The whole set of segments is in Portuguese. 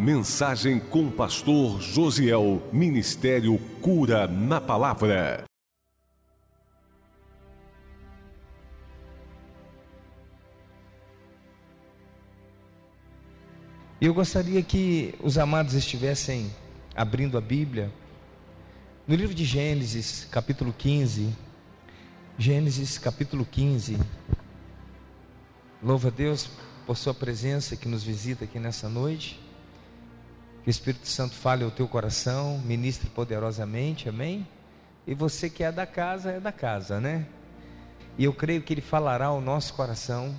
Mensagem com o pastor Josiel. Ministério Cura na Palavra. Eu gostaria que os amados estivessem abrindo a Bíblia no livro de Gênesis, capítulo 15. Gênesis, capítulo 15. Louva a Deus por Sua presença que nos visita aqui nessa noite. O Espírito Santo fale ao teu coração, ministre poderosamente, amém? E você que é da casa, é da casa, né? E eu creio que Ele falará ao nosso coração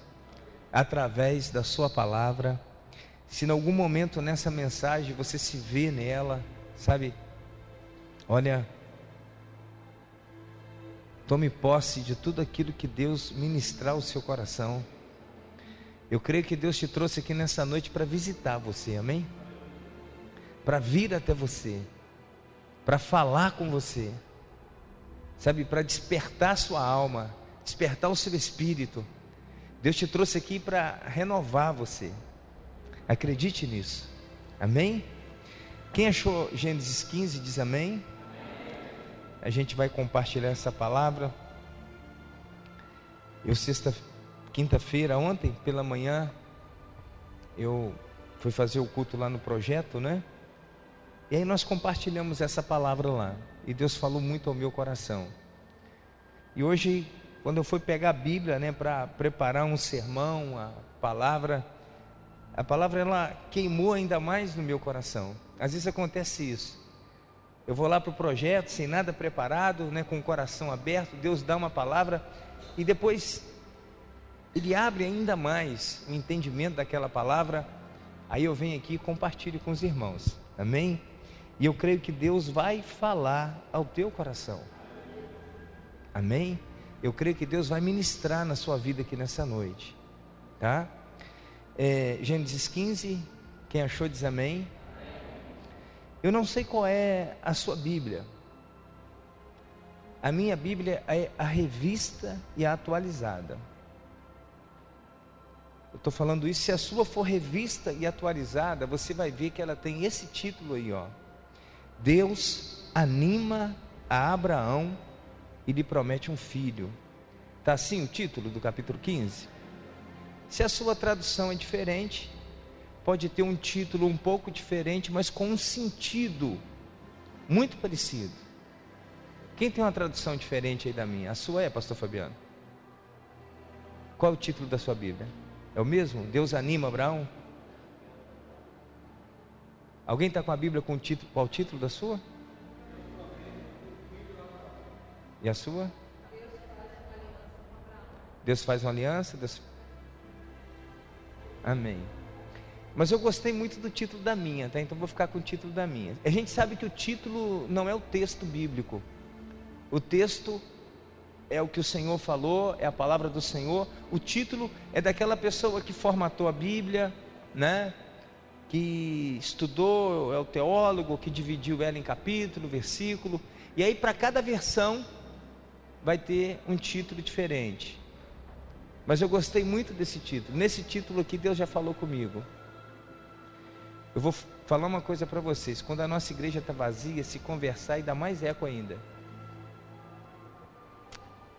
através da Sua palavra se em algum momento nessa mensagem você se vê nela, sabe? Olha, tome posse de tudo aquilo que Deus ministrar ao seu coração. Eu creio que Deus te trouxe aqui nessa noite para visitar você, amém? Para vir até você, para falar com você, sabe? Para despertar sua alma, despertar o seu espírito. Deus te trouxe aqui para renovar você. Acredite nisso. Amém? Quem achou Gênesis 15 diz amém. A gente vai compartilhar essa palavra. Eu sexta, quinta-feira, ontem pela manhã, eu fui fazer o culto lá no projeto, né? E aí nós compartilhamos essa palavra lá. E Deus falou muito ao meu coração. E hoje, quando eu fui pegar a Bíblia, né, para preparar um sermão, a palavra, a palavra ela queimou ainda mais no meu coração. Às vezes acontece isso. Eu vou lá para o projeto sem nada preparado, né, com o coração aberto, Deus dá uma palavra e depois Ele abre ainda mais o entendimento daquela palavra. Aí eu venho aqui e compartilho com os irmãos. Amém? E eu creio que Deus vai falar ao teu coração. Amém? Eu creio que Deus vai ministrar na sua vida aqui nessa noite. Tá? é, Gênesis 15. Quem achou diz amém. Eu não sei qual é a sua Bíblia. A minha Bíblia é a revista e a atualizada. Eu estou falando isso, se a sua for revista e atualizada, você vai ver que ela tem esse título aí, ó. Deus anima a Abraão e lhe promete um filho. Está assim o título do capítulo 15? Se a sua tradução é diferente, pode ter um título um pouco diferente, mas com um sentido muito parecido. Quem tem uma tradução diferente aí da minha? A sua é, pastor Fabiano? Qual é o título da sua Bíblia? É o mesmo? Deus anima Abraão? Alguém está com a Bíblia com o título? Qual o título da sua? E a sua? Deus faz uma aliança, Deus Amém. Mas eu gostei muito do título da minha, tá? Então vou ficar com o título da minha. A gente sabe que o título não é o texto bíblico. O texto é o que o Senhor falou, é a palavra do Senhor. O título é daquela pessoa que formatou a Bíblia, né? Que estudou, é o teólogo que dividiu ela em capítulo, versículo. E aí para cada versão vai ter um título diferente. Mas eu gostei muito desse título. Nesse título aqui, Deus já falou comigo. Eu vou falar uma coisa para vocês: quando a nossa igreja está vazia, se conversar e dá mais eco ainda.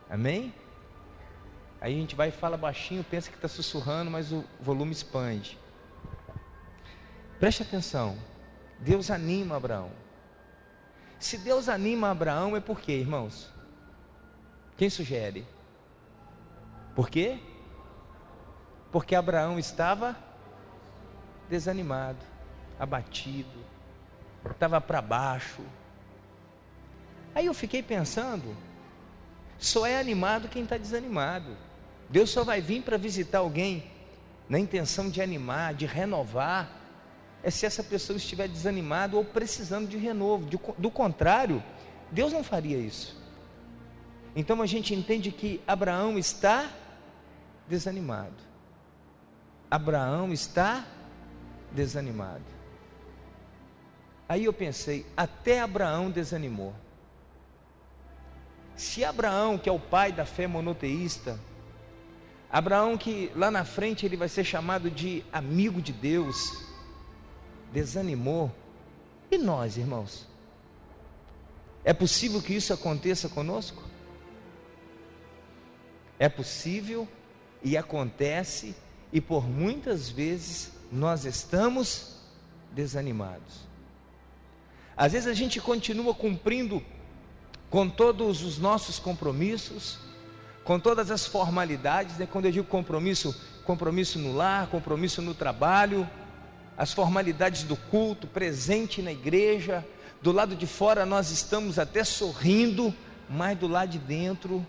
Amém? Aí a gente vai e fala baixinho, pensa que está sussurrando, mas o volume expande. Preste atenção. Deus anima Abraão. Se Deus anima Abraão, é por quê, irmãos? Quem sugere? Por quê? Porque Abraão estava desanimado, abatido, estava para baixo. Aí eu fiquei pensando, só é animado quem está desanimado. Deus só vai vir para visitar alguém na intenção de animar, de renovar, é se essa pessoa estiver desanimada ou precisando de renovo. Do contrário, Deus não faria isso. Então a gente entende que Abraão está desanimado. Abraão está desanimado. Aí eu pensei, até Abraão desanimou. Se Abraão, que é o pai da fé monoteísta, Abraão que lá na frente ele vai ser chamado de amigo de Deus, desanimou. E nós, irmãos? É possível que isso aconteça conosco? É possível e acontece, e por muitas vezes nós estamos desanimados. Às vezes a gente continua cumprindo com todos os nossos compromissos, com todas as formalidades, né? quando eu digo compromisso, compromisso no lar, compromisso no trabalho, as formalidades do culto, presente na igreja, do lado de fora nós estamos até sorrindo, mas do lado de dentro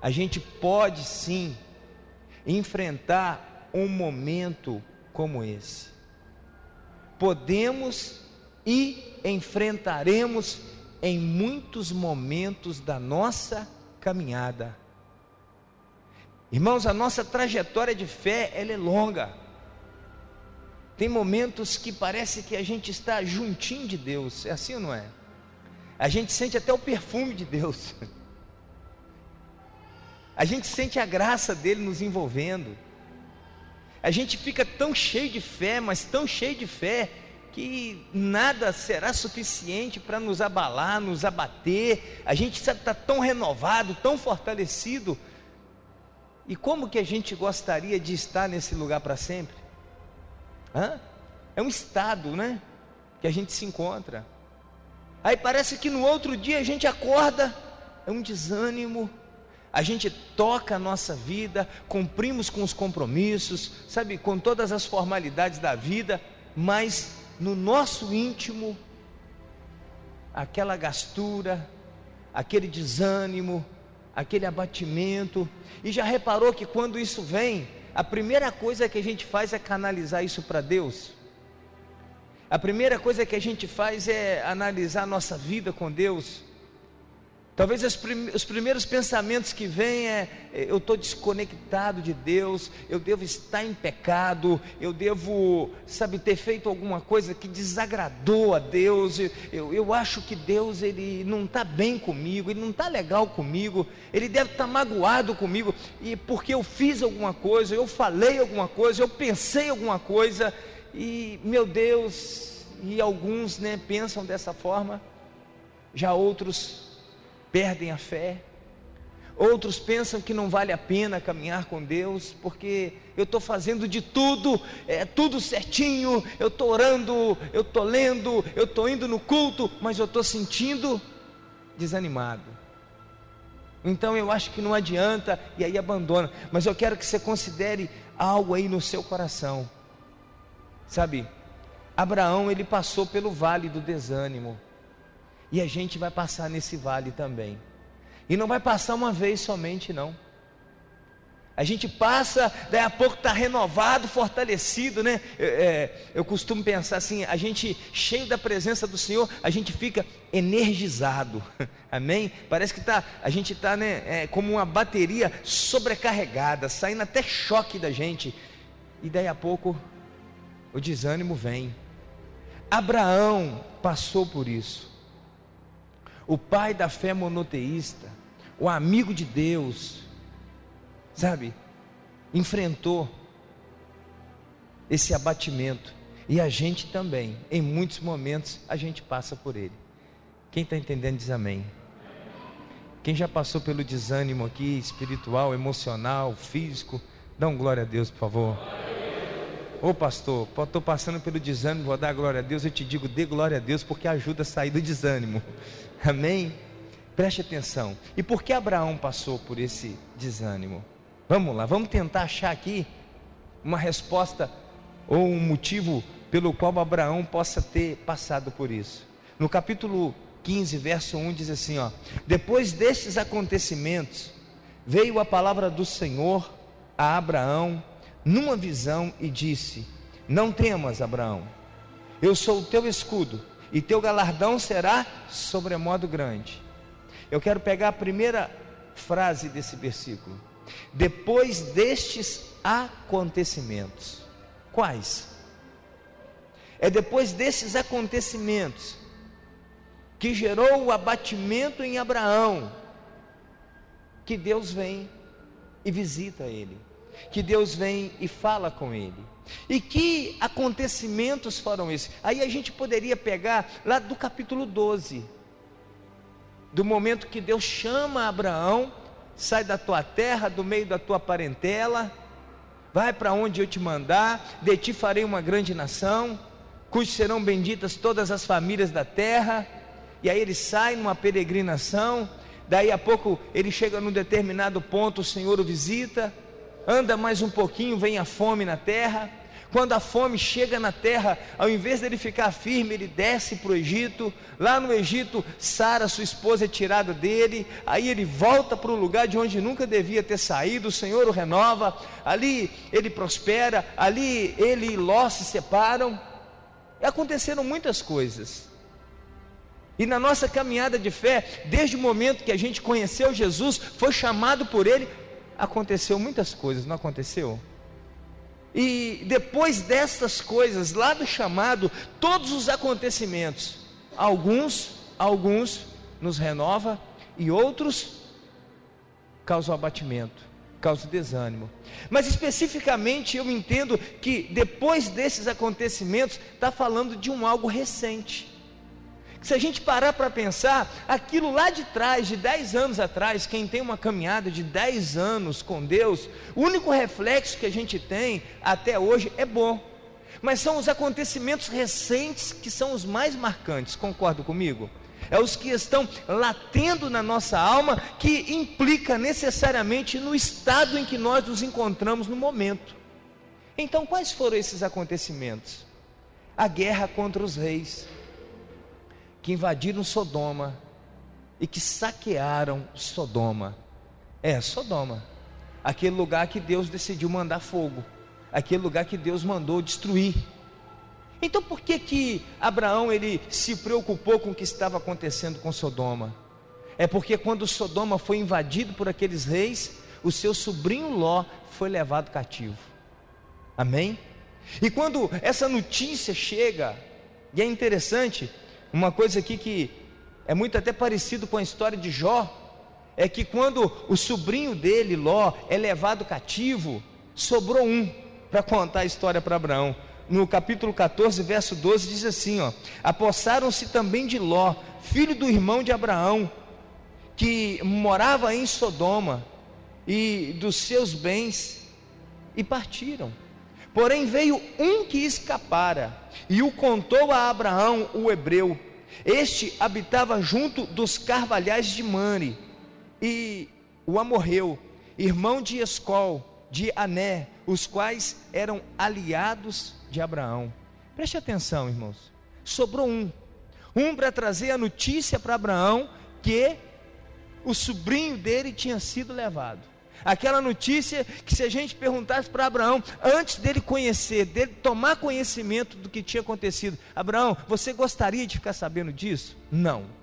a gente pode sim enfrentar um momento como esse. Podemos e enfrentaremos em muitos momentos da nossa caminhada. Irmãos, a nossa trajetória de fé, ela é longa. Tem momentos que parece que a gente está juntinho de Deus, é assim ou não é? A gente sente até o perfume de Deus. A gente sente a graça dele nos envolvendo. A gente fica tão cheio de fé, mas tão cheio de fé, que nada será suficiente para nos abalar, nos abater. A gente está tão renovado, tão fortalecido. E como que a gente gostaria de estar nesse lugar para sempre? Hã? É um estado, né? Que a gente se encontra. Aí parece que no outro dia a gente acorda, é um desânimo. A gente toca a nossa vida, cumprimos com os compromissos, sabe, com todas as formalidades da vida, mas no nosso íntimo, aquela gastura, aquele desânimo, aquele abatimento. E já reparou que quando isso vem, a primeira coisa que a gente faz é canalizar isso para Deus. A primeira coisa que a gente faz é analisar a nossa vida com Deus. Talvez os primeiros pensamentos que vêm é: eu estou desconectado de Deus, eu devo estar em pecado, eu devo, sabe, ter feito alguma coisa que desagradou a Deus. Eu, eu acho que Deus ele não está bem comigo, ele não está legal comigo, ele deve estar tá magoado comigo, e porque eu fiz alguma coisa, eu falei alguma coisa, eu pensei alguma coisa, e meu Deus, e alguns né, pensam dessa forma, já outros perdem a fé. Outros pensam que não vale a pena caminhar com Deus, porque eu estou fazendo de tudo, é tudo certinho, eu estou orando, eu estou lendo, eu estou indo no culto, mas eu estou sentindo desanimado. Então eu acho que não adianta e aí abandona. Mas eu quero que você considere algo aí no seu coração. Sabe, Abraão ele passou pelo vale do desânimo. E a gente vai passar nesse vale também. E não vai passar uma vez somente, não. A gente passa, daí a pouco está renovado, fortalecido, né? É, eu costumo pensar assim: a gente cheio da presença do Senhor, a gente fica energizado, amém? Parece que tá, a gente está né, é, como uma bateria sobrecarregada, saindo até choque da gente, e daí a pouco o desânimo vem. Abraão passou por isso o pai da fé monoteísta, o amigo de Deus, sabe, enfrentou esse abatimento. E a gente também, em muitos momentos, a gente passa por ele. Quem está entendendo diz amém. Quem já passou pelo desânimo aqui, espiritual, emocional, físico, dá um glória a Deus, por favor. Ô pastor, estou passando pelo desânimo, vou dar glória a Deus. Eu te digo, dê glória a Deus, porque ajuda a sair do desânimo. Amém? Preste atenção. E por que Abraão passou por esse desânimo? Vamos lá, vamos tentar achar aqui uma resposta ou um motivo pelo qual Abraão possa ter passado por isso. No capítulo 15, verso 1 diz assim, ó: Depois destes acontecimentos, veio a palavra do Senhor a Abraão numa visão e disse: Não temas, Abraão. Eu sou o teu escudo e teu galardão será sobremodo grande. Eu quero pegar a primeira frase desse versículo. Depois destes acontecimentos. Quais? É depois desses acontecimentos que gerou o abatimento em Abraão que Deus vem e visita ele. que Deus vem e fala com ele. E que acontecimentos foram esses? Aí a gente poderia pegar lá do capítulo 12, do momento que Deus chama Abraão, sai da tua terra, do meio da tua parentela, vai para onde eu te mandar, de ti farei uma grande nação, cujos serão benditas todas as famílias da terra. E aí ele sai numa peregrinação, daí a pouco ele chega num determinado ponto, o Senhor o visita, anda mais um pouquinho, vem a fome na terra. Quando a fome chega na terra, ao invés dele ficar firme, ele desce para o Egito. Lá no Egito, Sara, sua esposa, é tirada dele. Aí ele volta para o lugar de onde nunca devia ter saído. O Senhor o renova. Ali ele prospera. Ali ele e Ló se separam. E aconteceram muitas coisas. E na nossa caminhada de fé, desde o momento que a gente conheceu Jesus, foi chamado por Ele, aconteceu muitas coisas, não aconteceu? E depois dessas coisas, lá do chamado, todos os acontecimentos, alguns, alguns nos renova e outros causam abatimento, causam desânimo. Mas especificamente eu entendo que depois desses acontecimentos está falando de um algo recente. Se a gente parar para pensar, aquilo lá de trás, de 10 anos atrás, quem tem uma caminhada de 10 anos com Deus, o único reflexo que a gente tem até hoje é bom. Mas são os acontecimentos recentes que são os mais marcantes, concordo comigo? É os que estão latendo na nossa alma, que implica necessariamente no estado em que nós nos encontramos no momento. Então, quais foram esses acontecimentos? A guerra contra os reis que invadiram Sodoma e que saquearam Sodoma. É, Sodoma. Aquele lugar que Deus decidiu mandar fogo. Aquele lugar que Deus mandou destruir. Então por que que Abraão ele se preocupou com o que estava acontecendo com Sodoma? É porque quando Sodoma foi invadido por aqueles reis, o seu sobrinho Ló foi levado cativo. Amém? E quando essa notícia chega, e é interessante, uma coisa aqui que é muito até parecido com a história de Jó, é que quando o sobrinho dele, Ló, é levado cativo, sobrou um para contar a história para Abraão. No capítulo 14, verso 12, diz assim: ó, apossaram-se também de Ló, filho do irmão de Abraão, que morava em Sodoma, e dos seus bens, e partiram. Porém veio um que escapara e o contou a Abraão, o hebreu. Este habitava junto dos carvalhais de Mane e o amorreu, irmão de Escol, de Ané, os quais eram aliados de Abraão. Preste atenção, irmãos. Sobrou um, um para trazer a notícia para Abraão que o sobrinho dele tinha sido levado. Aquela notícia que se a gente perguntasse para Abraão, antes dele conhecer, dele tomar conhecimento do que tinha acontecido, Abraão, você gostaria de ficar sabendo disso? Não.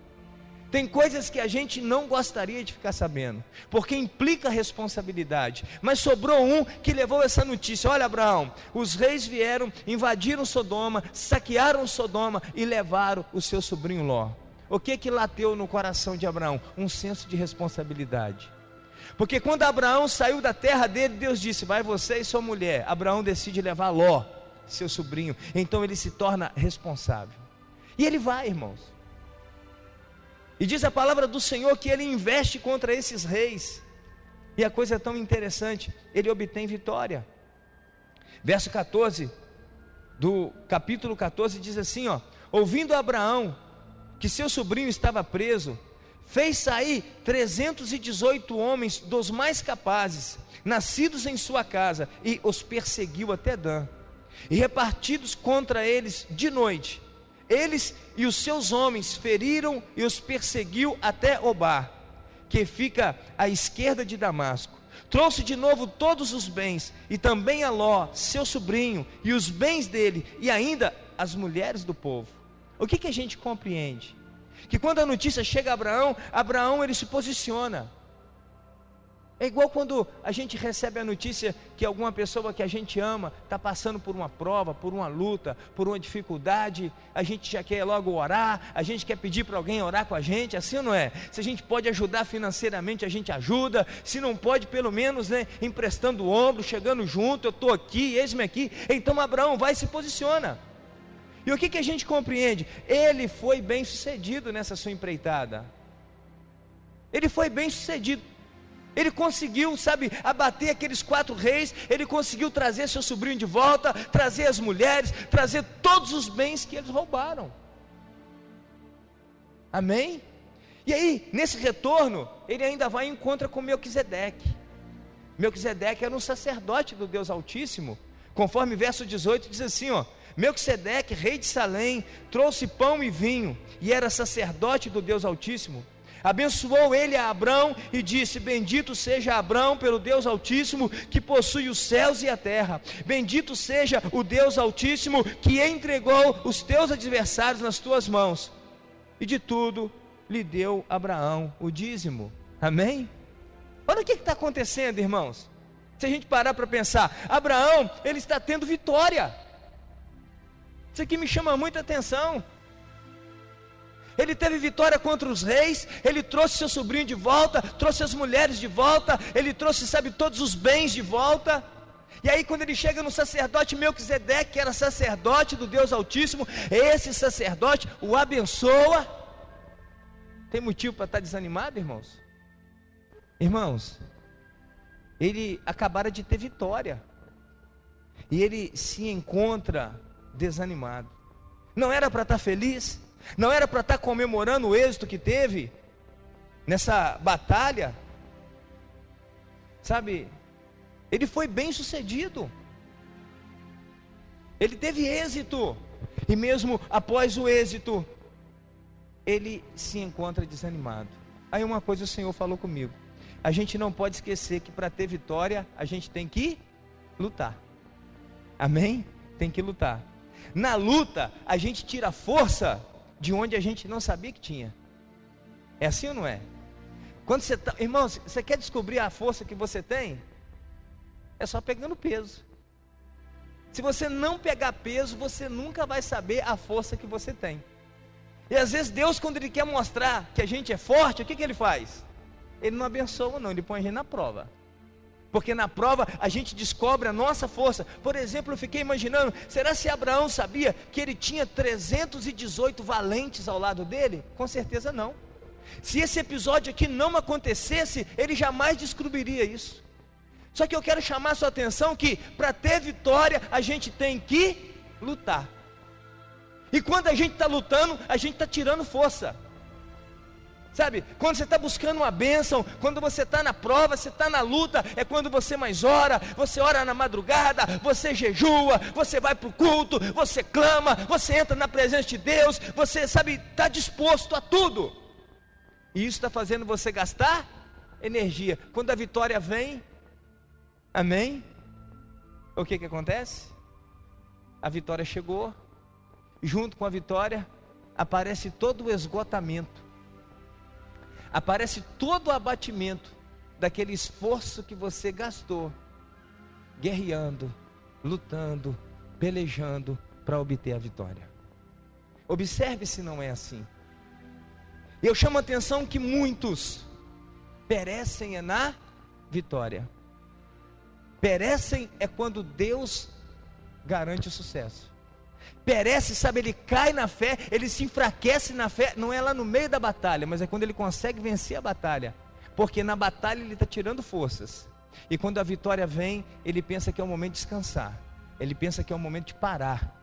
Tem coisas que a gente não gostaria de ficar sabendo, porque implica responsabilidade. Mas sobrou um que levou essa notícia: olha, Abraão, os reis vieram, invadiram Sodoma, saquearam Sodoma e levaram o seu sobrinho Ló. O que que lateu no coração de Abraão? Um senso de responsabilidade. Porque quando Abraão saiu da terra dele, Deus disse: Vai você e sua mulher. Abraão decide levar Ló, seu sobrinho. Então ele se torna responsável. E ele vai, irmãos. E diz a palavra do Senhor que ele investe contra esses reis. E a coisa é tão interessante, ele obtém vitória. Verso 14 do capítulo 14 diz assim, ó: Ouvindo Abraão que seu sobrinho estava preso, fez sair 318 homens dos mais capazes, nascidos em sua casa, e os perseguiu até Dan. E repartidos contra eles de noite, eles e os seus homens feriram e os perseguiu até Obar, que fica à esquerda de Damasco. Trouxe de novo todos os bens, e também a Ló, seu sobrinho, e os bens dele, e ainda as mulheres do povo. O que, que a gente compreende? Que quando a notícia chega a Abraão, Abraão ele se posiciona. É igual quando a gente recebe a notícia que alguma pessoa que a gente ama está passando por uma prova, por uma luta, por uma dificuldade, a gente já quer logo orar, a gente quer pedir para alguém orar com a gente, assim não é? Se a gente pode ajudar financeiramente, a gente ajuda, se não pode, pelo menos, né, emprestando o ombro, chegando junto, eu estou aqui, eis-me aqui. Então Abraão vai e se posiciona. E o que, que a gente compreende? Ele foi bem sucedido nessa sua empreitada. Ele foi bem sucedido ele conseguiu, sabe, abater aqueles quatro reis, ele conseguiu trazer seu sobrinho de volta, trazer as mulheres, trazer todos os bens que eles roubaram. Amém? E aí, nesse retorno, ele ainda vai em encontro com Melquisedeque. Melquisedeque era um sacerdote do Deus Altíssimo, conforme verso 18 diz assim, ó: Melquisedeque, rei de Salém, trouxe pão e vinho, e era sacerdote do Deus Altíssimo. Abençoou ele a Abrão e disse: Bendito seja Abrão pelo Deus Altíssimo que possui os céus e a terra. Bendito seja o Deus Altíssimo que entregou os teus adversários nas tuas mãos. E de tudo lhe deu Abraão o dízimo. Amém? Olha o que está acontecendo, irmãos. Se a gente parar para pensar, Abraão, ele está tendo vitória. Isso aqui me chama muita atenção. Ele teve vitória contra os reis, ele trouxe seu sobrinho de volta, trouxe as mulheres de volta, ele trouxe, sabe, todos os bens de volta. E aí, quando ele chega no sacerdote Melquisedeque, que era sacerdote do Deus Altíssimo, esse sacerdote o abençoa. Tem motivo para estar desanimado, irmãos? Irmãos, ele acabara de ter vitória, e ele se encontra desanimado. Não era para estar feliz? Não era para estar tá comemorando o êxito que teve nessa batalha? Sabe, ele foi bem sucedido. Ele teve êxito. E mesmo após o êxito, ele se encontra desanimado. Aí uma coisa o Senhor falou comigo. A gente não pode esquecer que para ter vitória, a gente tem que lutar. Amém? Tem que lutar. Na luta, a gente tira força de onde a gente não sabia que tinha. É assim ou não é? Quando você tá, irmãos, você quer descobrir a força que você tem? É só pegando peso. Se você não pegar peso, você nunca vai saber a força que você tem. E às vezes Deus, quando Ele quer mostrar que a gente é forte, o que, que Ele faz? Ele não abençoa, não, Ele põe a gente na prova porque na prova a gente descobre a nossa força. Por exemplo, eu fiquei imaginando: será se Abraão sabia que ele tinha 318 valentes ao lado dele? Com certeza não. Se esse episódio aqui não acontecesse, ele jamais descobriria isso. Só que eu quero chamar sua atenção que para ter vitória a gente tem que lutar. E quando a gente está lutando, a gente está tirando força. Sabe, quando você está buscando uma bênção, quando você está na prova, você está na luta, é quando você mais ora, você ora na madrugada, você jejua, você vai para o culto, você clama, você entra na presença de Deus, você sabe, está disposto a tudo. E isso está fazendo você gastar energia. Quando a vitória vem, amém? O que que acontece? A vitória chegou, junto com a vitória aparece todo o esgotamento aparece todo o abatimento daquele esforço que você gastou, guerreando, lutando, pelejando para obter a vitória. Observe se não é assim. Eu chamo a atenção que muitos perecem é na vitória. Perecem é quando Deus garante o sucesso perece, sabe, ele cai na fé, ele se enfraquece na fé, não é lá no meio da batalha, mas é quando ele consegue vencer a batalha, porque na batalha ele está tirando forças, e quando a vitória vem, ele pensa que é o momento de descansar, ele pensa que é o momento de parar.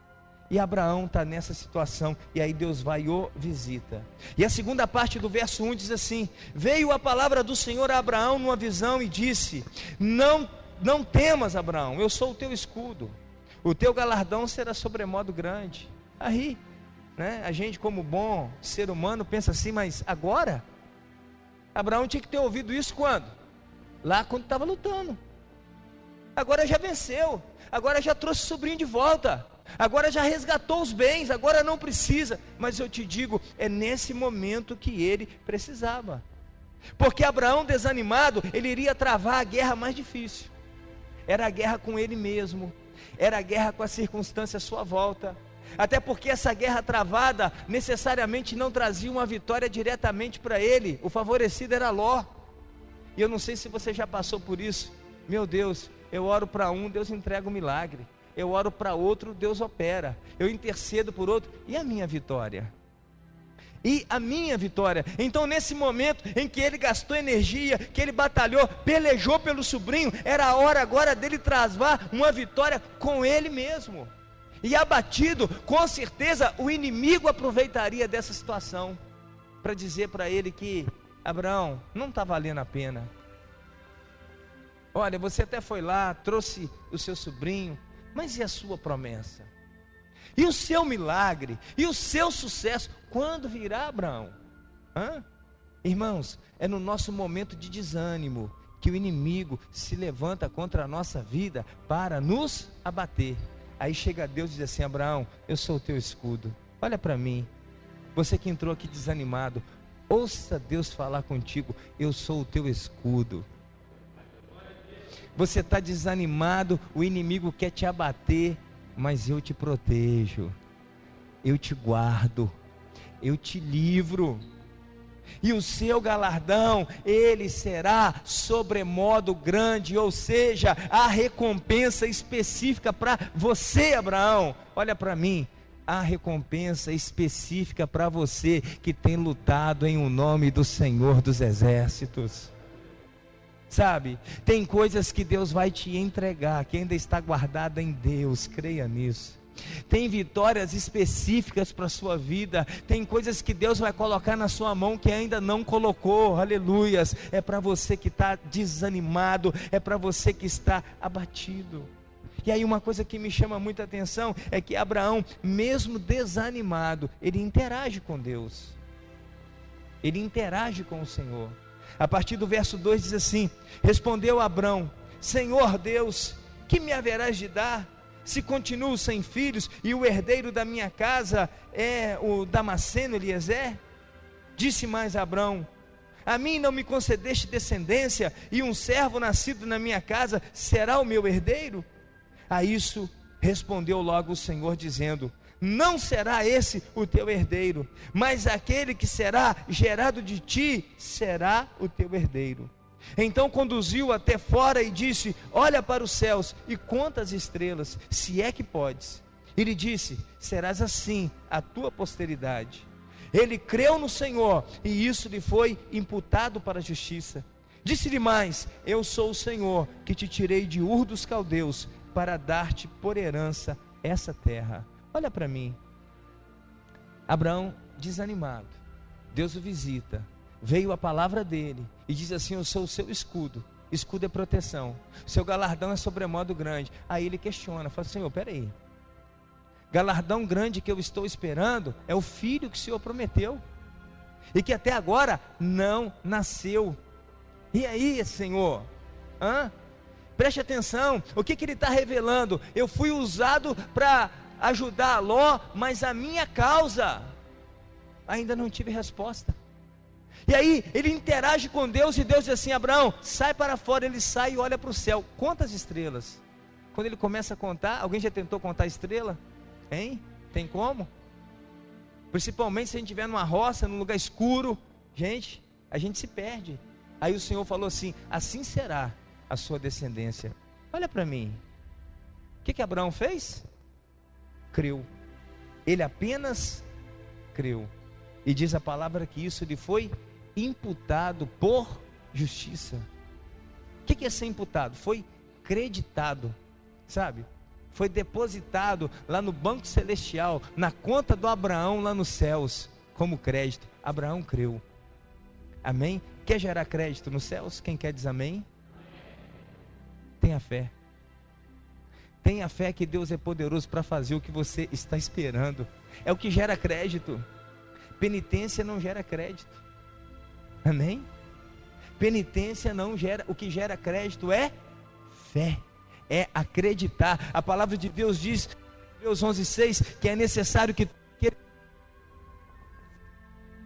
E Abraão está nessa situação, e aí Deus vai o visita. E a segunda parte do verso 1 diz assim: Veio a palavra do Senhor a Abraão numa visão e disse: Não, não temas, Abraão, eu sou o teu escudo o teu galardão será sobremodo grande. Aí, né? A gente, como bom ser humano, pensa assim, mas agora? Abraão tinha que ter ouvido isso quando? Lá quando estava lutando. Agora já venceu. Agora já trouxe o sobrinho de volta. Agora já resgatou os bens. Agora não precisa. Mas eu te digo, é nesse momento que ele precisava. Porque Abraão desanimado, ele iria travar a guerra mais difícil. Era a guerra com ele mesmo, era a guerra com as circunstâncias à sua volta. Até porque essa guerra travada necessariamente não trazia uma vitória diretamente para ele. O favorecido era Ló. E eu não sei se você já passou por isso. Meu Deus, eu oro para um, Deus entrega o um milagre. Eu oro para outro, Deus opera. Eu intercedo por outro. E a minha vitória? E a minha vitória. Então, nesse momento em que ele gastou energia, que ele batalhou, pelejou pelo sobrinho, era a hora agora dele travar uma vitória com ele mesmo. E abatido, com certeza o inimigo aproveitaria dessa situação para dizer para ele que Abraão não está valendo a pena. Olha, você até foi lá, trouxe o seu sobrinho, mas e a sua promessa? E o seu milagre? E o seu sucesso? Quando virá, Abraão? Hã? Irmãos, é no nosso momento de desânimo que o inimigo se levanta contra a nossa vida para nos abater. Aí chega Deus e diz assim: Abraão, eu sou o teu escudo. Olha para mim. Você que entrou aqui desanimado, ouça Deus falar contigo: Eu sou o teu escudo. Você está desanimado, o inimigo quer te abater, mas eu te protejo, eu te guardo, eu te livro. E o seu galardão, ele será sobremodo grande, ou seja, a recompensa específica para você, Abraão. Olha para mim, a recompensa específica para você que tem lutado em o um nome do Senhor dos Exércitos. Sabe, tem coisas que Deus vai te entregar, que ainda está guardada em Deus, creia nisso. Tem vitórias específicas para a sua vida, tem coisas que Deus vai colocar na sua mão que ainda não colocou, aleluias. É para você que está desanimado, é para você que está abatido. E aí, uma coisa que me chama muita atenção é que Abraão, mesmo desanimado, ele interage com Deus, ele interage com o Senhor. A partir do verso 2 diz assim: Respondeu Abrão: Senhor Deus, que me haverás de dar? Se continuo sem filhos e o herdeiro da minha casa é o Damasceno Eliezer? Disse mais Abrão: A mim não me concedeste descendência, e um servo nascido na minha casa será o meu herdeiro? A isso respondeu logo o Senhor, dizendo: não será esse o teu herdeiro, mas aquele que será gerado de ti será o teu herdeiro. Então conduziu até fora e disse: Olha para os céus e conta as estrelas, se é que podes. E lhe disse: Serás assim a tua posteridade. Ele creu no Senhor e isso lhe foi imputado para a justiça. Disse-lhe mais: Eu sou o Senhor que te tirei de Ur dos Caldeus para dar-te por herança essa terra. Olha para mim. Abraão desanimado. Deus o visita. Veio a palavra dele e diz assim: Eu sou o seu escudo. Escudo é proteção. Seu galardão é sobremodo grande. Aí ele questiona, fala: Senhor, peraí. Galardão grande que eu estou esperando é o filho que o Senhor prometeu e que até agora não nasceu. E aí, Senhor? Hã? Preste atenção, o que, que ele está revelando? Eu fui usado para ajudar Ló, mas a minha causa ainda não tive resposta. E aí ele interage com Deus e Deus diz assim: Abraão, sai para fora. Ele sai e olha para o céu. Quantas estrelas? Quando ele começa a contar, alguém já tentou contar estrela? Hein? Tem como? Principalmente se a gente estiver numa roça, num lugar escuro, gente, a gente se perde. Aí o Senhor falou assim: assim será a sua descendência. Olha para mim. O que, que Abraão fez? Creu. Ele apenas creu. E diz a palavra que isso lhe foi imputado por justiça. O que é ser imputado? Foi creditado, sabe? Foi depositado lá no banco celestial, na conta do Abraão lá nos céus, como crédito. Abraão creu. Amém? Quer gerar crédito nos céus? Quem quer diz amém? Tenha fé. Tenha fé que Deus é poderoso para fazer o que você está esperando. É o que gera crédito. Penitência não gera crédito. Amém? Penitência não gera, o que gera crédito é fé, é acreditar. A palavra de Deus diz, Deus 11:6, que é necessário que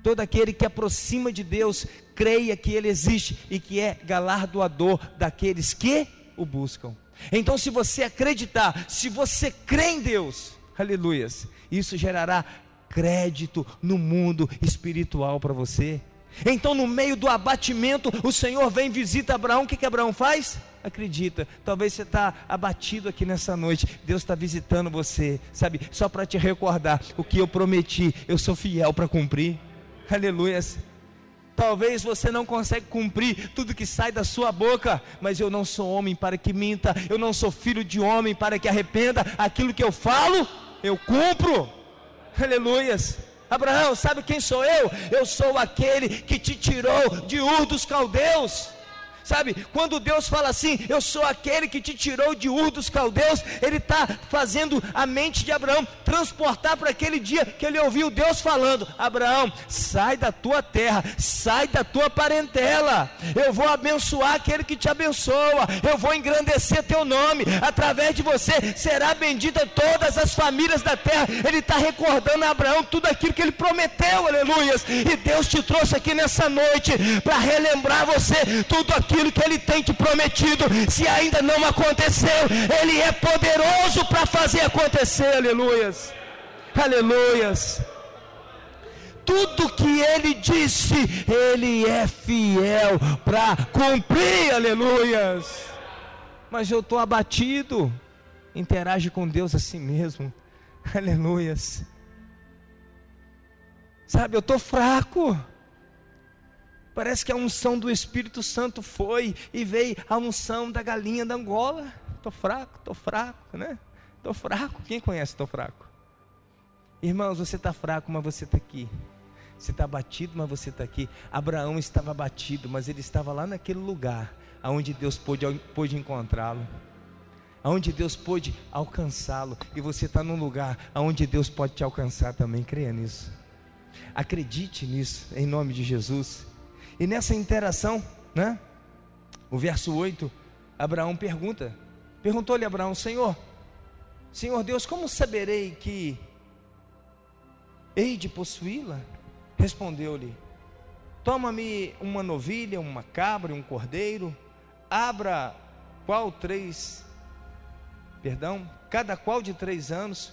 todo aquele que aproxima de Deus, creia que Ele existe e que é galardoador daqueles que o buscam. Então, se você acreditar, se você crê em Deus, aleluias, isso gerará crédito no mundo espiritual para você. Então, no meio do abatimento, o Senhor vem visita Abraão. O que, que Abraão faz? Acredita. Talvez você está abatido aqui nessa noite. Deus está visitando você, sabe? Só para te recordar o que eu prometi. Eu sou fiel para cumprir. Aleluias. Talvez você não consegue cumprir tudo que sai da sua boca, mas eu não sou homem para que minta, eu não sou filho de homem para que arrependa. Aquilo que eu falo, eu cumpro. Aleluias. Abraão, sabe quem sou eu? Eu sou aquele que te tirou de Ur dos Caldeus. Sabe, quando Deus fala assim, eu sou aquele que te tirou de Ur dos Caldeus, Ele está fazendo a mente de Abraão transportar para aquele dia que ele ouviu Deus falando: Abraão, sai da tua terra, sai da tua parentela, eu vou abençoar aquele que te abençoa, eu vou engrandecer teu nome, através de você será bendita todas as famílias da terra. Ele está recordando a Abraão tudo aquilo que ele prometeu, aleluias. E Deus te trouxe aqui nessa noite para relembrar você tudo aquilo aquilo que Ele tem te prometido, se ainda não aconteceu, Ele é poderoso para fazer acontecer, aleluias, aleluias. Tudo que Ele disse, Ele é fiel para cumprir, aleluias. Mas eu estou abatido, interage com Deus assim mesmo, aleluias. Sabe, eu estou fraco. Parece que a unção do Espírito Santo foi e veio a unção da galinha da Angola. Estou fraco, estou fraco, né? Estou fraco. Quem conhece estou fraco? Irmãos, você está fraco, mas você está aqui. Você está batido, mas você está aqui. Abraão estava batido, mas ele estava lá naquele lugar aonde Deus pôde, pôde encontrá-lo. Aonde Deus pôde alcançá-lo. E você está num lugar aonde Deus pode te alcançar também. Creia nisso. Acredite nisso, em nome de Jesus. E nessa interação, né? O verso 8, Abraão pergunta: Perguntou-lhe Abraão, Senhor, Senhor Deus, como saberei que hei de possuí-la? Respondeu-lhe: Toma-me uma novilha, uma cabra um cordeiro, abra qual três, perdão, cada qual de três anos,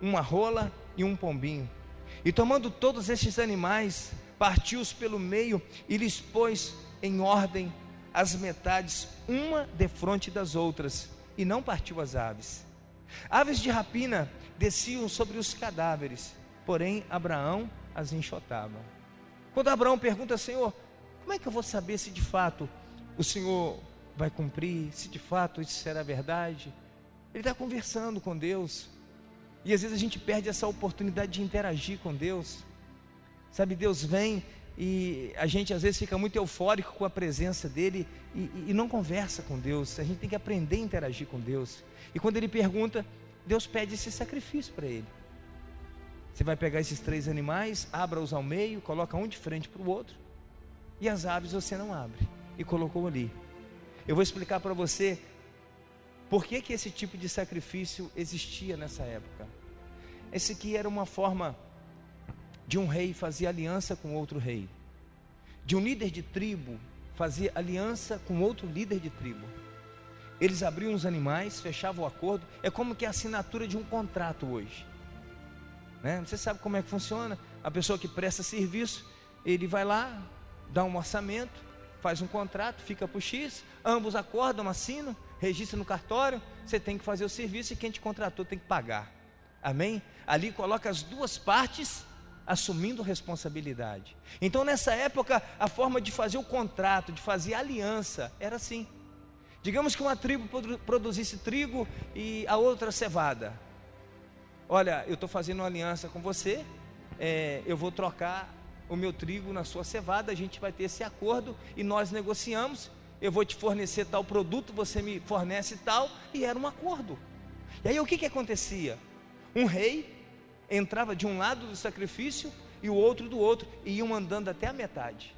uma rola e um pombinho. E tomando todos estes animais, partiu-os pelo meio e lhes pôs em ordem as metades, uma defronte das outras, e não partiu as aves. Aves de rapina desciam sobre os cadáveres, porém Abraão as enxotava. Quando Abraão pergunta, Senhor, como é que eu vou saber se de fato o Senhor vai cumprir, se de fato isso será verdade? Ele está conversando com Deus, e às vezes a gente perde essa oportunidade de interagir com Deus. Sabe, Deus vem e a gente às vezes fica muito eufórico com a presença dele e, e, não conversa com Deus. A gente tem que aprender a interagir com Deus. E quando ele pergunta, Deus pede esse sacrifício para ele. Você vai pegar esses três animais, abra-os ao meio, coloca um de frente para o outro, e as aves você não abre, e colocou ali. Eu vou explicar para você por que, que esse tipo de sacrifício existia nessa época. Esse aqui era uma forma de um rei fazia aliança com outro rei, de um líder de tribo fazia aliança com outro líder de tribo. Eles abriam os animais, fechavam o acordo, é como que a assinatura de um contrato hoje. Né? Você sabe como é que funciona? A pessoa que presta serviço, ele vai lá, dá um orçamento, faz um contrato, fica o X, ambos acordam, assinam, registra no cartório, você tem que fazer o serviço e quem te contratou tem que pagar. Amém? Ali coloca as duas partes assumindo responsabilidade. Então, nessa época, a forma de fazer o contrato, de fazer aliança, era assim. Digamos que uma tribo produzisse trigo e a outra cevada. Olha, eu estou fazendo uma aliança com você, é, eu vou trocar o meu trigo na sua cevada, a gente vai ter esse acordo e nós negociamos. Eu vou te fornecer tal produto, você me fornece tal, e era um acordo. E aí o que, que acontecia? Um rei entrava de um lado do sacrifício e o outro do outro, e iam andando até a metade.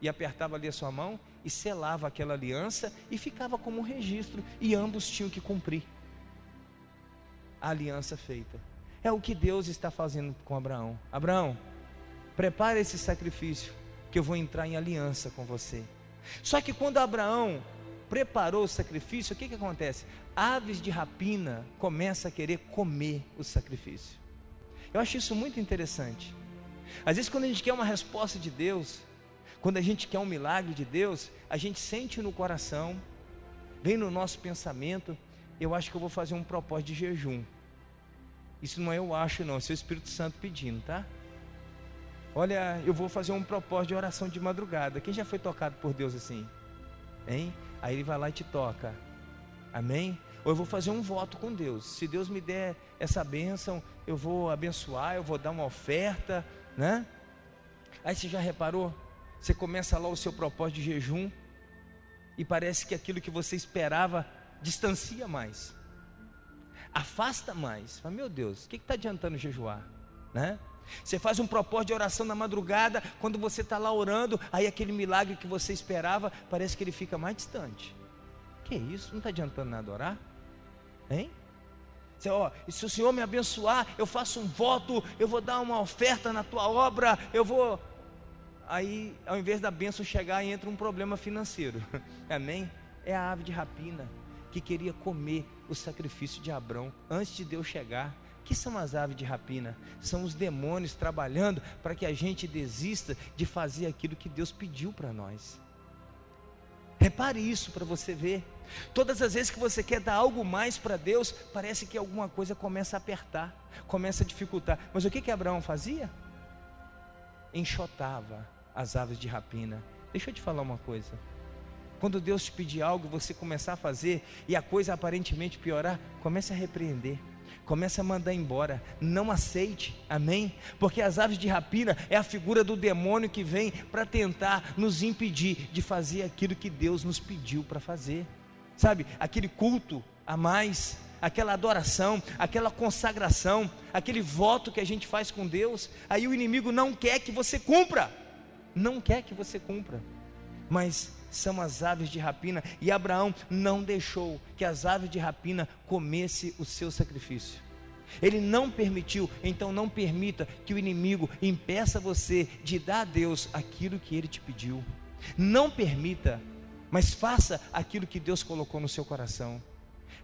E apertava ali a sua mão e selava aquela aliança e ficava como um registro, e ambos tinham que cumprir a aliança feita. É o que Deus está fazendo com Abraão. Abraão, prepara esse sacrifício, que eu vou entrar em aliança com você. Só que quando Abraão preparou o sacrifício, o que, que acontece? Aves de rapina começam a querer comer o sacrifício. Eu acho isso muito interessante. Às vezes, quando a gente quer uma resposta de Deus, quando a gente quer um milagre de Deus, a gente sente no coração, vem no nosso pensamento, eu acho que eu vou fazer um propósito de jejum. Isso não é eu acho, não, é o Espírito Santo pedindo, tá? Olha, eu vou fazer um propósito de oração de madrugada. Quem já foi tocado por Deus assim? Hein? Aí ele vai lá e te toca. Amém? Ou eu vou fazer um voto com Deus. Se Deus me der essa bênção, eu vou abençoar, eu vou dar uma oferta, né? Aí você já reparou? Você começa lá o seu propósito de jejum e parece que aquilo que você esperava distancia mais, afasta mais. Fala, meu Deus, o que está adiantando jejuar, né? Você faz um propósito de oração na madrugada, quando você está lá orando, aí aquele milagre que você esperava, parece que ele fica mais distante. Que isso? Não está adiantando nada orar? Hein? E se o Senhor me abençoar, eu faço um voto, eu vou dar uma oferta na tua obra, eu vou. Aí, ao invés da bênção chegar, entra um problema financeiro. Amém? É a ave de rapina que queria comer o sacrifício de Abrão antes de Deus chegar que são as aves de rapina? São os demônios trabalhando para que a gente desista de fazer aquilo que Deus pediu para nós. Repare isso para você ver. Todas as vezes que você quer dar algo mais para Deus, parece que alguma coisa começa a apertar, começa a dificultar. Mas o que que Abraão fazia? Enxotava as aves de rapina. Deixa eu te falar uma coisa. Quando Deus te pedir algo, você começar a fazer e a coisa aparentemente piorar, comece a repreender comece a mandar embora, não aceite, amém? Porque as aves de rapina é a figura do demônio que vem para tentar nos impedir de fazer aquilo que Deus nos pediu para fazer, sabe? Aquele culto a mais, aquela adoração, aquela consagração, aquele voto que a gente faz com Deus, aí o inimigo não quer que você cumpra, não quer que você cumpra, mas são as aves de rapina, e Abraão não deixou que as aves de rapina comesse o seu sacrifício. Ele não permitiu, então não permita que o inimigo impeça você de dar a Deus aquilo que ele te pediu. Não permita, mas faça aquilo que Deus colocou no seu coração.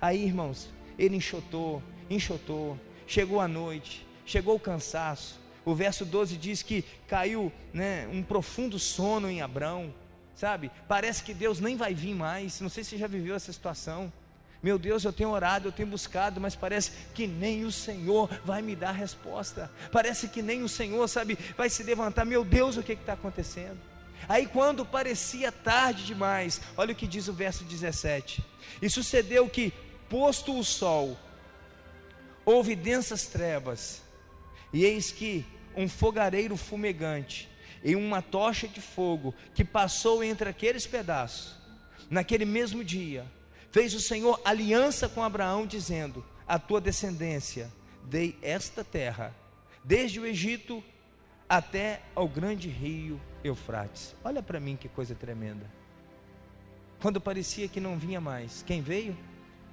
Aí, irmãos, ele enxotou, enxotou, chegou a noite, chegou o cansaço. O verso 12 diz que caiu né, um profundo sono em Abraão sabe? Parece que Deus nem vai vir mais. Não sei se você já viveu essa situação. Meu Deus, eu tenho orado, eu tenho buscado, mas parece que nem o Senhor vai me dar resposta. Parece que nem o Senhor, sabe, vai se levantar. Meu Deus, o que está acontecendo? Aí, quando parecia tarde demais, olha o que diz o verso 17: E sucedeu que, posto o sol, houve densas trevas, e eis que um fogareiro fumegante em uma tocha de fogo que passou entre aqueles pedaços. Naquele mesmo dia, fez o Senhor aliança com Abraão, dizendo: A tua descendência dei esta terra, desde o Egito até ao grande rio Eufrates. Olha para mim que coisa tremenda. Quando parecia que não vinha mais, quem veio?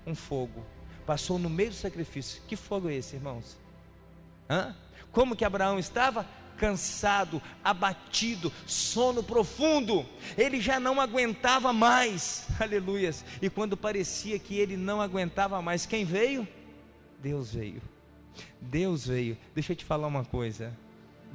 Um fogo. Passou no meio do sacrifício. Que fogo é esse, irmãos? Hã? Como que Abraão estava? Cansado, abatido, sono profundo. Ele já não aguentava mais. Aleluias. E quando parecia que ele não aguentava mais, quem veio? Deus veio. Deus veio. Deixa eu te falar uma coisa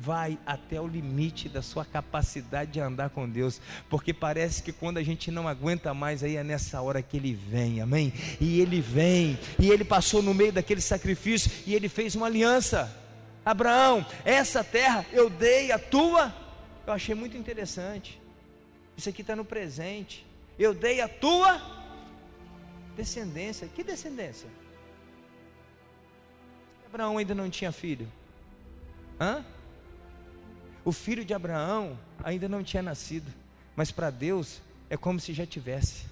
vai até o limite da sua capacidade de andar com Deus, porque parece que quando a gente não aguenta mais, aí é nessa hora que ele vem, amém? E ele vem, e ele passou no meio daquele sacrifício, e ele fez uma aliança. Abraão, essa terra eu dei a tua. Eu achei muito interessante. Isso aqui está no presente. Eu dei a tua descendência. Que descendência? Abraão ainda não tinha filho. Hã? O filho de Abraão ainda não tinha nascido. Mas para Deus é como se já tivesse.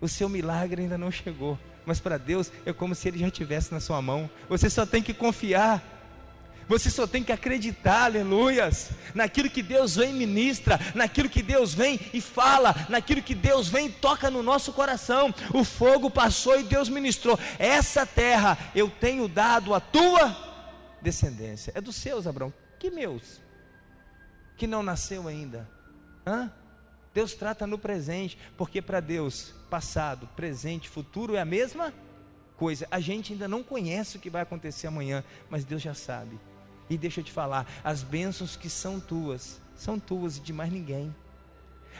O seu milagre ainda não chegou. Mas para Deus é como se ele já tivesse na sua mão. Você só tem que confiar. Você só tem que acreditar, aleluias, naquilo que Deus vem e ministra, naquilo que Deus vem e fala, naquilo que Deus vem e toca no nosso coração. O fogo passou e Deus ministrou. Essa terra eu tenho dado à tua descendência. É dos seus, Abraão. Que meus? que não nasceu ainda? Hã? Deus trata no presente, porque para Deus, passado, presente, futuro é a mesma coisa. A gente ainda não conhece o que vai acontecer amanhã, mas Deus já sabe. E deixa eu te falar, as bênçãos que são tuas, são tuas e de mais ninguém.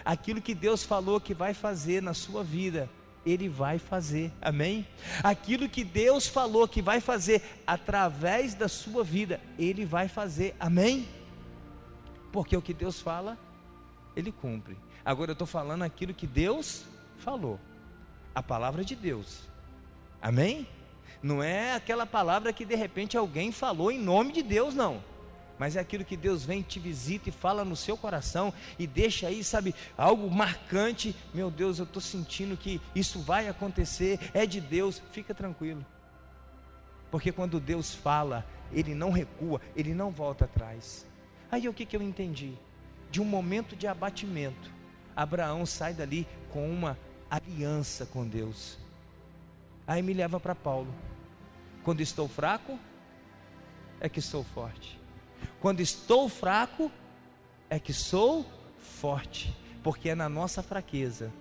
Aquilo que Deus falou que vai fazer na sua vida, Ele vai fazer, amém? Aquilo que Deus falou que vai fazer através da sua vida, Ele vai fazer, amém? Porque o que Deus fala, Ele cumpre. Agora eu estou falando aquilo que Deus falou, a palavra de Deus, amém? Não é aquela palavra que de repente alguém falou em nome de Deus, não. Mas é aquilo que Deus vem, te visita e fala no seu coração e deixa aí, sabe, algo marcante. Meu Deus, eu estou sentindo que isso vai acontecer, é de Deus. Fica tranquilo. Porque quando Deus fala, Ele não recua, Ele não volta atrás. Aí o que, que eu entendi? De um momento de abatimento, Abraão sai dali com uma aliança com Deus. Aí me leva para Paulo. Quando estou fraco, é que sou forte. Quando estou fraco, é que sou forte. Porque é na nossa fraqueza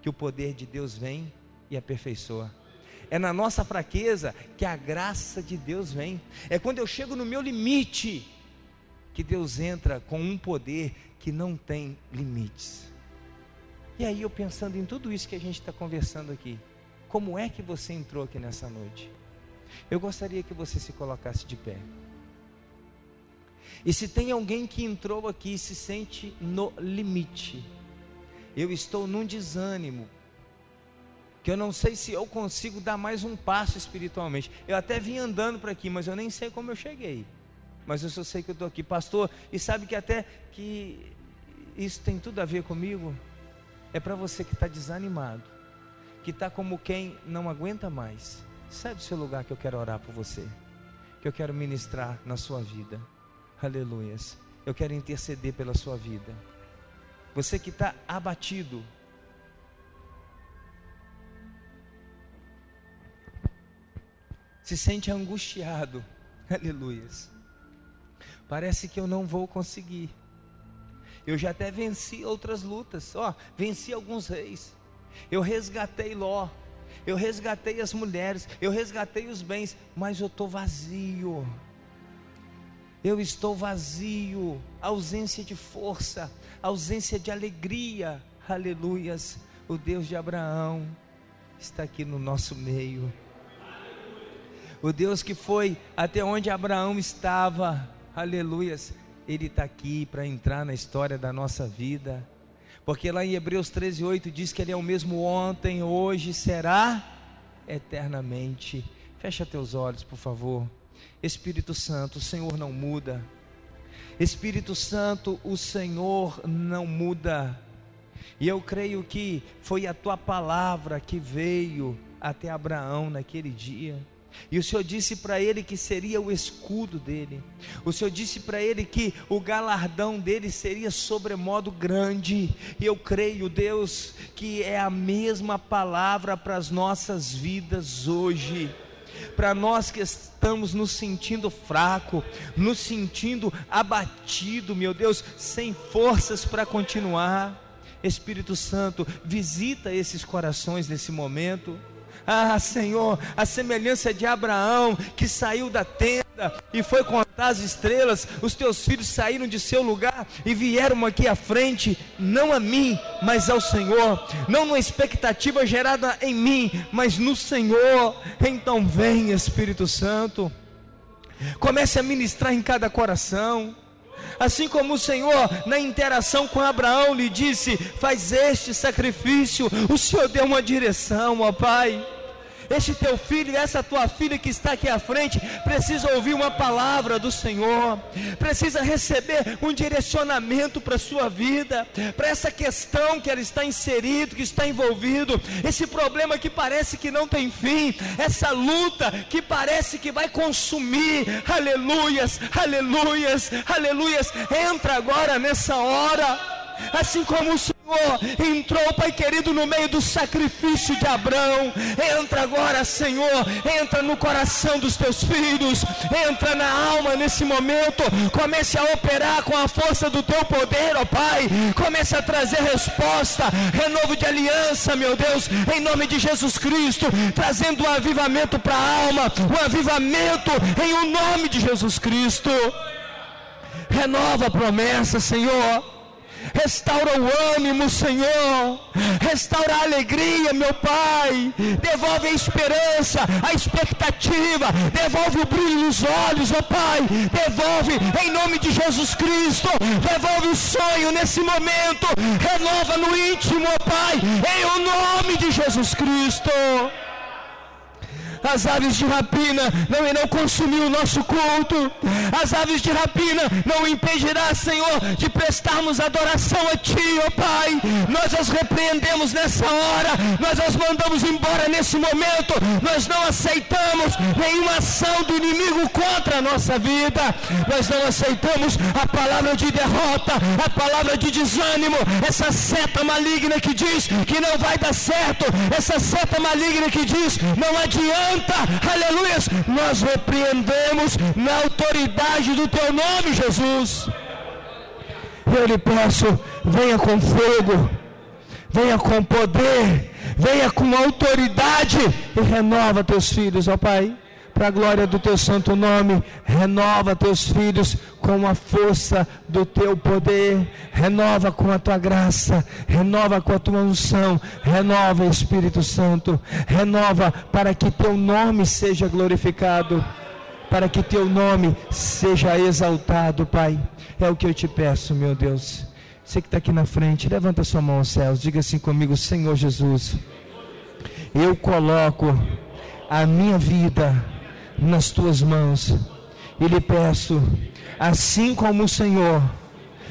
que o poder de Deus vem e aperfeiçoa. É na nossa fraqueza que a graça de Deus vem. É quando eu chego no meu limite que Deus entra com um poder que não tem limites. E aí eu pensando em tudo isso que a gente está conversando aqui, como é que você entrou aqui nessa noite? Eu gostaria que você se colocasse de pé. E se tem alguém que entrou aqui e se sente no limite, eu estou num desânimo, que eu não sei se eu consigo dar mais um passo espiritualmente. Eu até vim andando para aqui, mas eu nem sei como eu cheguei. Mas eu só sei que eu estou aqui, pastor. E sabe que até que isso tem tudo a ver comigo? É para você que está desanimado, que está como quem não aguenta mais. Sai do seu lugar que eu quero orar por você. Que eu quero ministrar na sua vida. Aleluias. Eu quero interceder pela sua vida. Você que está abatido. Se sente angustiado. Aleluias. Parece que eu não vou conseguir. Eu já até venci outras lutas. Ó, venci alguns reis. Eu resgatei Ló eu resgatei as mulheres, eu resgatei os bens, mas eu estou vazio. Eu estou vazio, ausência de força, ausência de alegria. Aleluias. O Deus de Abraão está aqui no nosso meio. O Deus que foi até onde Abraão estava, aleluias, Ele está aqui para entrar na história da nossa vida. Porque lá em Hebreus 13, 8 diz que Ele é o mesmo ontem, hoje, será eternamente. Fecha teus olhos, por favor. Espírito Santo, o Senhor não muda. Espírito Santo, o Senhor não muda. E eu creio que foi a tua palavra que veio até Abraão naquele dia. E o Senhor disse para ele que seria o escudo dele. O Senhor disse para ele que o galardão dele seria sobremodo grande. E eu creio, Deus, que é a mesma palavra para as nossas vidas hoje. Para nós que estamos nos sentindo fraco, nos sentindo abatido, meu Deus, sem forças para continuar. Espírito Santo, visita esses corações nesse momento ah, Senhor, a semelhança de Abraão que saiu da tenda e foi contar as estrelas, os teus filhos saíram de seu lugar e vieram aqui à frente, não a mim, mas ao Senhor, não numa expectativa gerada em mim, mas no Senhor. Então vem, Espírito Santo, comece a ministrar em cada coração. Assim como o Senhor, na interação com Abraão, lhe disse: Faz este sacrifício. O Senhor deu uma direção, ó Pai. Este teu filho, essa tua filha que está aqui à frente, precisa ouvir uma palavra do Senhor, precisa receber um direcionamento para a sua vida, para essa questão que ela está inserido, que está envolvido, esse problema que parece que não tem fim, essa luta que parece que vai consumir. Aleluias, aleluias, aleluias. Entra agora nessa hora, assim como o Senhor entrou, Pai querido, no meio do sacrifício de Abraão. Entra agora, Senhor, entra no coração dos teus filhos, entra na alma nesse momento. Comece a operar com a força do teu poder, ó Pai. Comece a trazer resposta, renovo de aliança, meu Deus, em nome de Jesus Cristo, trazendo um avivamento para a alma, um avivamento em o nome de Jesus Cristo. Renova a promessa, Senhor restaura o ânimo, Senhor, restaura a alegria, meu Pai, devolve a esperança, a expectativa, devolve o brilho nos olhos, ó Pai, devolve em nome de Jesus Cristo, devolve o sonho nesse momento, renova no íntimo, ó Pai, em o nome de Jesus Cristo as aves de rapina não irão consumir o nosso culto, as aves de rapina não impedirá, Senhor, de prestarmos adoração a Ti, ó oh Pai. Nós as repreendemos nessa hora, nós as mandamos embora nesse momento, nós não aceitamos nenhuma ação do inimigo contra a nossa vida, nós não aceitamos a palavra de derrota, a palavra de desânimo, essa seta maligna que diz que não vai dar certo, essa seta maligna que diz não adianta aleluia, nós repreendemos na autoridade do teu nome, Jesus. Eu lhe peço, venha com fogo, venha com poder, venha com autoridade e renova teus filhos, ó Pai para a glória do teu santo nome. Renova teus filhos com a força do teu poder, renova com a tua graça, renova com a tua unção, renova, Espírito Santo, renova para que teu nome seja glorificado, para que teu nome seja exaltado, Pai. É o que eu te peço, meu Deus. Você que está aqui na frente, levanta sua mão aos céus, diga assim comigo, Senhor Jesus, eu coloco a minha vida nas tuas mãos e lhe peço, assim como o Senhor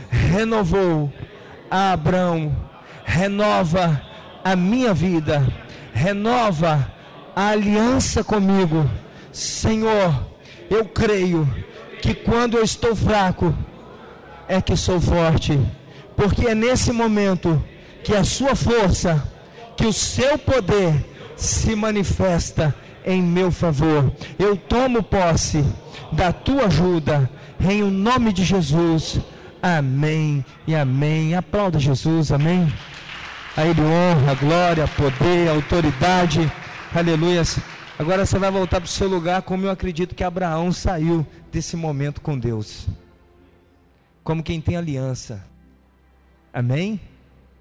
renovou a Abraão, renova a minha vida, renova a aliança comigo. Senhor, eu creio que quando eu estou fraco, é que sou forte, porque é nesse momento que a sua força, que o seu poder se manifesta em meu favor. Eu tomo posse da tua ajuda, em o nome de Jesus. Amém e amém. Aplauda Jesus, amém. A Ele honra, glória, poder, autoridade. Aleluia. Agora você vai voltar para o seu lugar, como eu acredito que Abraão saiu desse momento com Deus. Como quem tem aliança. Amém?